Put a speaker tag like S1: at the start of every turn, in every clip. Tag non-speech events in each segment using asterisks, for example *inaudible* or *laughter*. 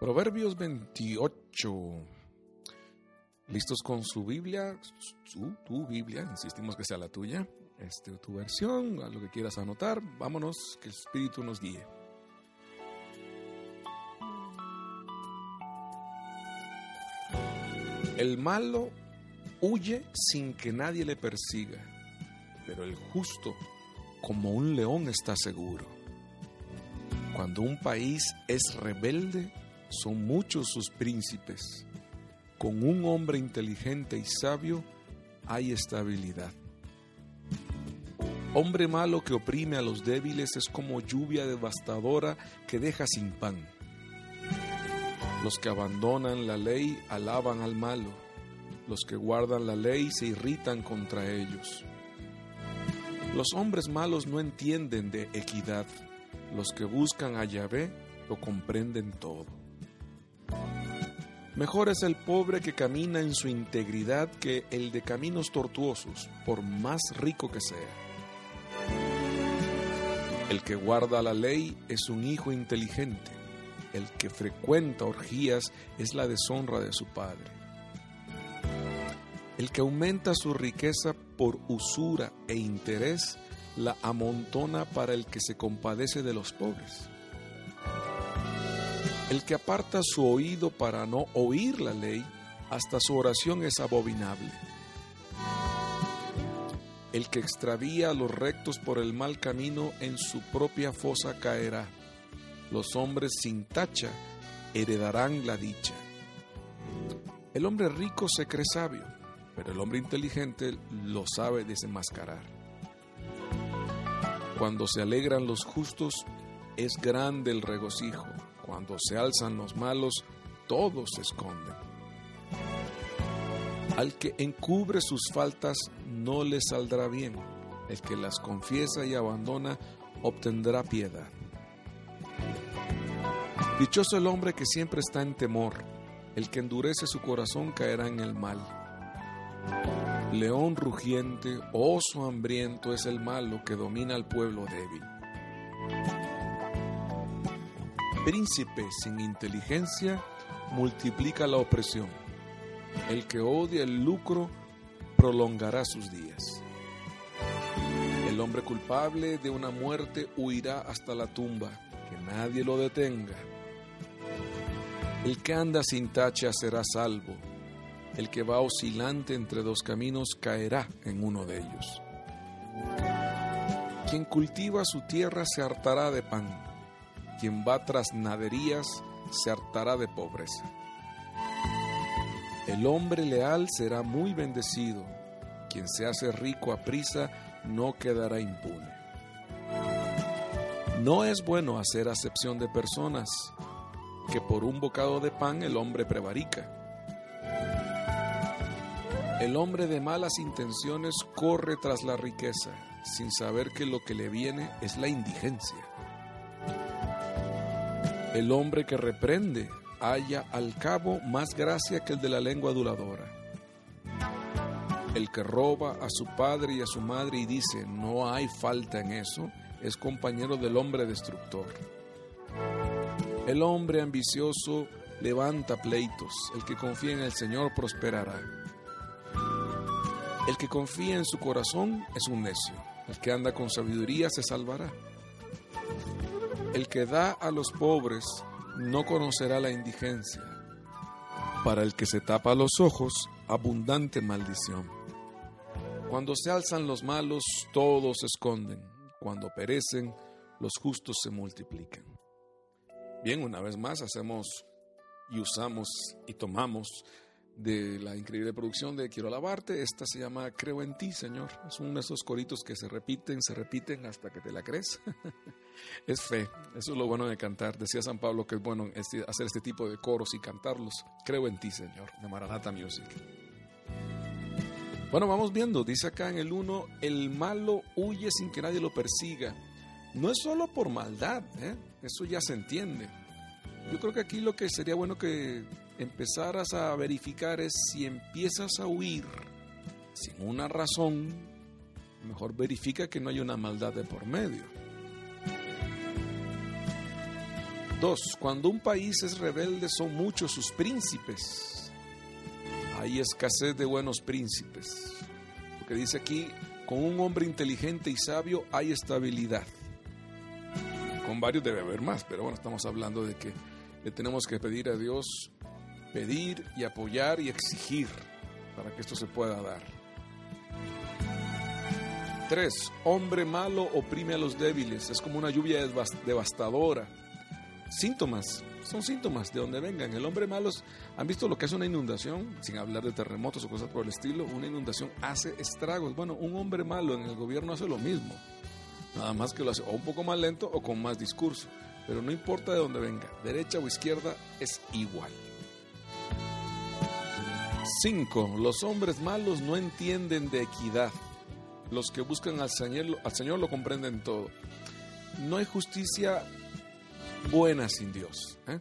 S1: Proverbios 28. ¿Listos con su Biblia? Su, tu Biblia, insistimos que sea la tuya. Este, tu versión, a lo que quieras anotar. Vámonos, que el Espíritu nos guíe. El malo huye sin que nadie le persiga, pero el justo, como un león, está seguro. Cuando un país es rebelde, son muchos sus príncipes. Con un hombre inteligente y sabio hay estabilidad. Hombre malo que oprime a los débiles es como lluvia devastadora que deja sin pan. Los que abandonan la ley alaban al malo. Los que guardan la ley se irritan contra ellos. Los hombres malos no entienden de equidad. Los que buscan a Yahvé lo comprenden todo. Mejor es el pobre que camina en su integridad que el de caminos tortuosos, por más rico que sea. El que guarda la ley es un hijo inteligente. El que frecuenta orgías es la deshonra de su padre. El que aumenta su riqueza por usura e interés la amontona para el que se compadece de los pobres. El que aparta su oído para no oír la ley, hasta su oración es abominable. El que extravía a los rectos por el mal camino en su propia fosa caerá. Los hombres sin tacha heredarán la dicha. El hombre rico se cree sabio, pero el hombre inteligente lo sabe desenmascarar. Cuando se alegran los justos, es grande el regocijo cuando se alzan los malos, todos se esconden. Al que encubre sus faltas no le saldrá bien. El que las confiesa y abandona obtendrá piedad. Dichoso el hombre que siempre está en temor. El que endurece su corazón caerá en el mal. León rugiente, oso hambriento es el malo que domina al pueblo débil príncipe sin inteligencia multiplica la opresión. El que odia el lucro prolongará sus días. El hombre culpable de una muerte huirá hasta la tumba, que nadie lo detenga. El que anda sin tacha será salvo. El que va oscilante entre dos caminos caerá en uno de ellos. Quien cultiva su tierra se hartará de pan quien va tras naderías se hartará de pobreza. El hombre leal será muy bendecido. Quien se hace rico a prisa no quedará impune. No es bueno hacer acepción de personas, que por un bocado de pan el hombre prevarica. El hombre de malas intenciones corre tras la riqueza, sin saber que lo que le viene es la indigencia. El hombre que reprende halla al cabo más gracia que el de la lengua aduladora. El que roba a su padre y a su madre y dice, no hay falta en eso, es compañero del hombre destructor. El hombre ambicioso levanta pleitos, el que confía en el Señor prosperará. El que confía en su corazón es un necio, el que anda con sabiduría se salvará. El que da a los pobres no conocerá la indigencia. Para el que se tapa los ojos, abundante maldición. Cuando se alzan los malos, todos se esconden. Cuando perecen, los justos se multiplican. Bien, una vez más hacemos y usamos y tomamos de la increíble producción de Quiero alabarte. Esta se llama Creo en ti, Señor. Es uno de esos coritos que se repiten, se repiten hasta que te la crees. *laughs* es fe. Eso es lo bueno de cantar. Decía San Pablo que es bueno este, hacer este tipo de coros y cantarlos. Creo en ti, Señor, de Maranata Music. Bueno, vamos viendo. Dice acá en el 1, el malo huye sin que nadie lo persiga. No es solo por maldad, ¿eh? eso ya se entiende. Yo creo que aquí lo que sería bueno que empezaras a verificar es si empiezas a huir sin una razón, mejor verifica que no hay una maldad de por medio. Dos, cuando un país es rebelde son muchos sus príncipes. Hay escasez de buenos príncipes. Porque dice aquí, con un hombre inteligente y sabio hay estabilidad. Con varios debe haber más, pero bueno, estamos hablando de que le tenemos que pedir a Dios, pedir y apoyar y exigir para que esto se pueda dar. Tres, hombre malo oprime a los débiles, es como una lluvia devastadora síntomas, son síntomas de donde vengan. El hombre malo, ¿han visto lo que es una inundación? Sin hablar de terremotos o cosas por el estilo, una inundación hace estragos. Bueno, un hombre malo en el gobierno hace lo mismo. Nada más que lo hace o un poco más lento o con más discurso. Pero no importa de dónde venga, derecha o izquierda, es igual. 5. Los hombres malos no entienden de equidad. Los que buscan al Señor, al Señor lo comprenden todo. No hay justicia buena sin Dios. ¿eh?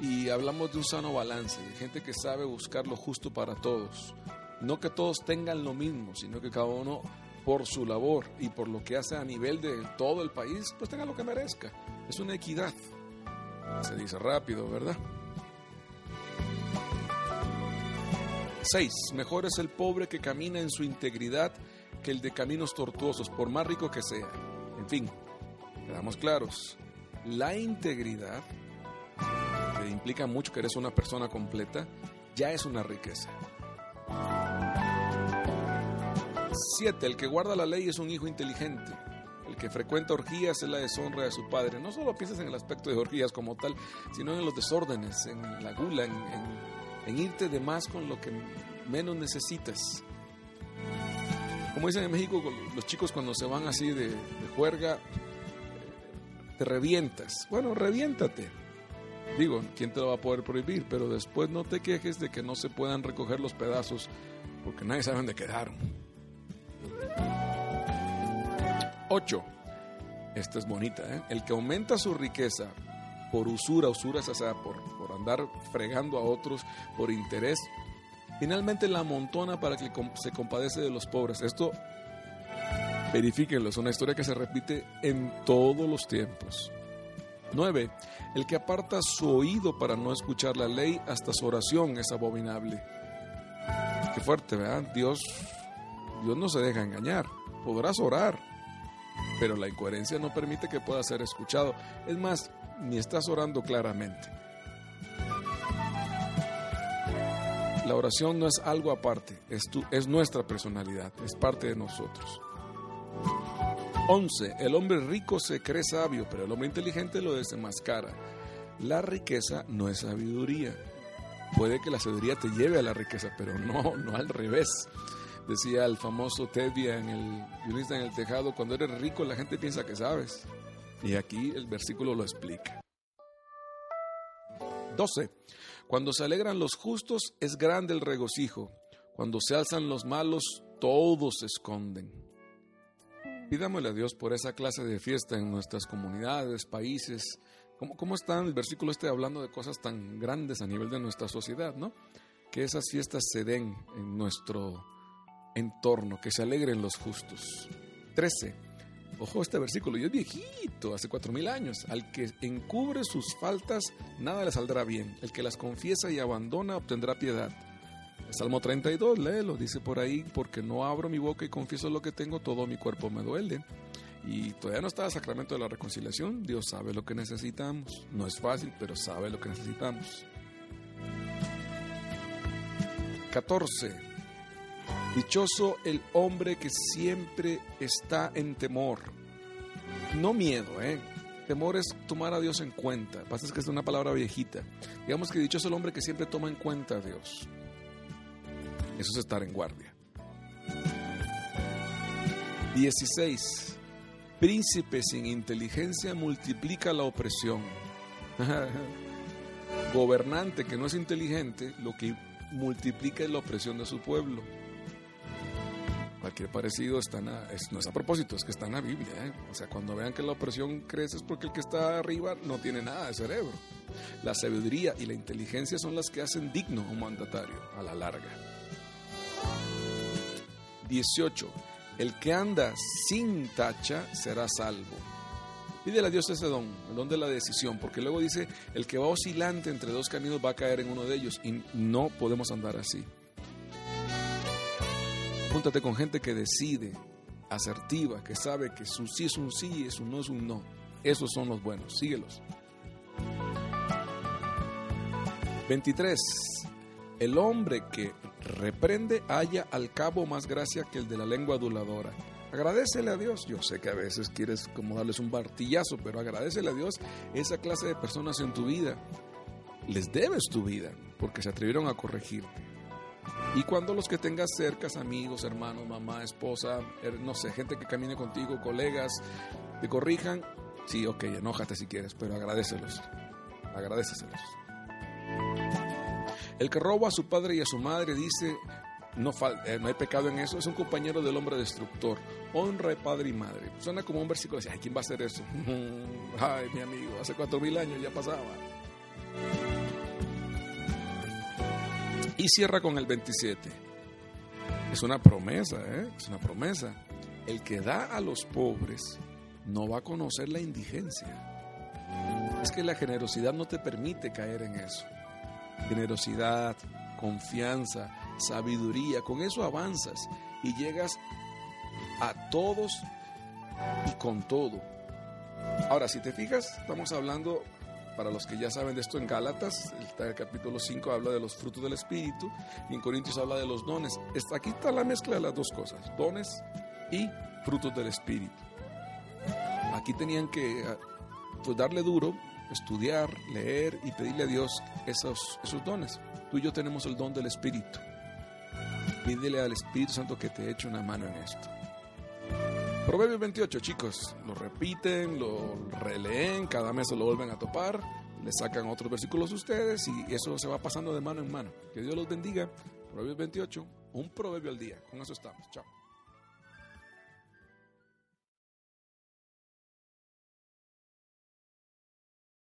S1: Y hablamos de un sano balance, de gente que sabe buscar lo justo para todos. No que todos tengan lo mismo, sino que cada uno por su labor y por lo que hace a nivel de todo el país, pues tenga lo que merezca. Es una equidad. Se dice rápido, ¿verdad? 6. Mejor es el pobre que camina en su integridad que el de caminos tortuosos, por más rico que sea. En fin, quedamos claros la integridad, que implica mucho que eres una persona completa, ya es una riqueza. 7. El que guarda la ley es un hijo inteligente. El que frecuenta orgías es la deshonra de su padre. No solo piensas en el aspecto de orgías como tal, sino en los desórdenes, en la gula, en, irte de más con lo que menos necesitas. Como dicen en México, los chicos cuando se van así de, de juerga, te revientas. Bueno, reviéntate. Digo, ¿quién te lo va a poder prohibir? Pero después no te quejes de que no se puedan recoger los pedazos porque nadie sabe dónde quedaron. 8. Esta es bonita, ¿eh? El que aumenta su riqueza por usura, usura, o sea, por, por andar fregando a otros, por interés, finalmente la amontona para que se compadece de los pobres. Esto Verifíquenlo, es una historia que se repite en todos los tiempos. 9. El que aparta su oído para no escuchar la ley, hasta su oración es abominable. Qué fuerte, ¿verdad? Dios, Dios no se deja engañar. Podrás orar, pero la incoherencia no permite que pueda ser escuchado. Es más, ni estás orando claramente. La oración no es algo aparte, es, tu, es nuestra personalidad, es parte de nosotros. 11. El hombre rico se cree sabio, pero el hombre inteligente lo desenmascara. La riqueza no es sabiduría. Puede que la sabiduría te lleve a la riqueza, pero no, no al revés. Decía el famoso Tevye en el guionista en el tejado, cuando eres rico la gente piensa que sabes. Y aquí el versículo lo explica. 12. Cuando se alegran los justos es grande el regocijo. Cuando se alzan los malos, todos se esconden. Pidámosle a Dios por esa clase de fiesta en nuestras comunidades, países. ¿Cómo, ¿Cómo el versículo este hablando de cosas tan grandes a nivel de nuestra sociedad, no? Que esas fiestas se den en nuestro entorno, que se alegren los justos. 13. Ojo este versículo, y es viejito, hace cuatro mil años. Al que encubre sus faltas, nada le saldrá bien. El que las confiesa y abandona obtendrá piedad. Salmo 32, léelo, dice por ahí, porque no abro mi boca y confieso lo que tengo, todo mi cuerpo me duele. Y todavía no está el sacramento de la reconciliación, Dios sabe lo que necesitamos. No es fácil, pero sabe lo que necesitamos. 14. Dichoso el hombre que siempre está en temor. No miedo, ¿eh? Temor es tomar a Dios en cuenta. Pasa es que es una palabra viejita. Digamos que dichoso el hombre que siempre toma en cuenta a Dios. Eso es estar en guardia. 16. Príncipe sin inteligencia multiplica la opresión. *laughs* Gobernante que no es inteligente, lo que multiplica es la opresión de su pueblo. Cualquier parecido está en no es a propósito, es que está en la Biblia. ¿eh? O sea, cuando vean que la opresión crece es porque el que está arriba no tiene nada de cerebro. La sabiduría y la inteligencia son las que hacen digno a un mandatario a la larga. 18. El que anda sin tacha será salvo. Pídele a Dios ese don, el don de la decisión, porque luego dice, el que va oscilante entre dos caminos va a caer en uno de ellos y no podemos andar así. Júntate con gente que decide, asertiva, que sabe que su sí es un sí y su no es un no. Esos son los buenos, síguelos. 23. El hombre que reprende haya al cabo más gracia que el de la lengua aduladora. Agradecele a Dios. Yo sé que a veces quieres como darles un bartillazo, pero agradecele a Dios esa clase de personas en tu vida. Les debes tu vida porque se atrevieron a corregirte. Y cuando los que tengas cercas, amigos, hermanos, mamá, esposa, no sé, gente que camine contigo, colegas, te corrijan, sí, ok, enójate si quieres, pero agradecelos. Agradeceselos. El que roba a su padre y a su madre dice, no, eh, no hay pecado en eso, es un compañero del hombre destructor. Honra de padre y madre. Suena como un versículo, ay, ¿quién va a hacer eso? *laughs* ay, mi amigo, hace cuatro mil años ya pasaba. Y cierra con el 27. Es una promesa, ¿eh? Es una promesa. El que da a los pobres no va a conocer la indigencia. Es que la generosidad no te permite caer en eso. Generosidad, confianza, sabiduría, con eso avanzas y llegas a todos y con todo. Ahora, si te fijas, estamos hablando, para los que ya saben de esto en Gálatas, el, capítulo 5 habla de los frutos del Espíritu y en Corintios habla de los dones. Aquí está la mezcla de las dos cosas, dones y frutos del Espíritu. Aquí tenían que pues, darle duro, estudiar, leer y pedirle a Dios esos, esos dones. Tú y yo tenemos el don del Espíritu. Pídele al Espíritu Santo que te eche una mano en esto. Proverbios 28, chicos, lo repiten, lo releen, cada mes se lo vuelven a topar, le sacan otros versículos ustedes y eso se va pasando de mano en mano. Que Dios los bendiga. Proverbios 28, un proverbio al día. Con eso estamos. Chao.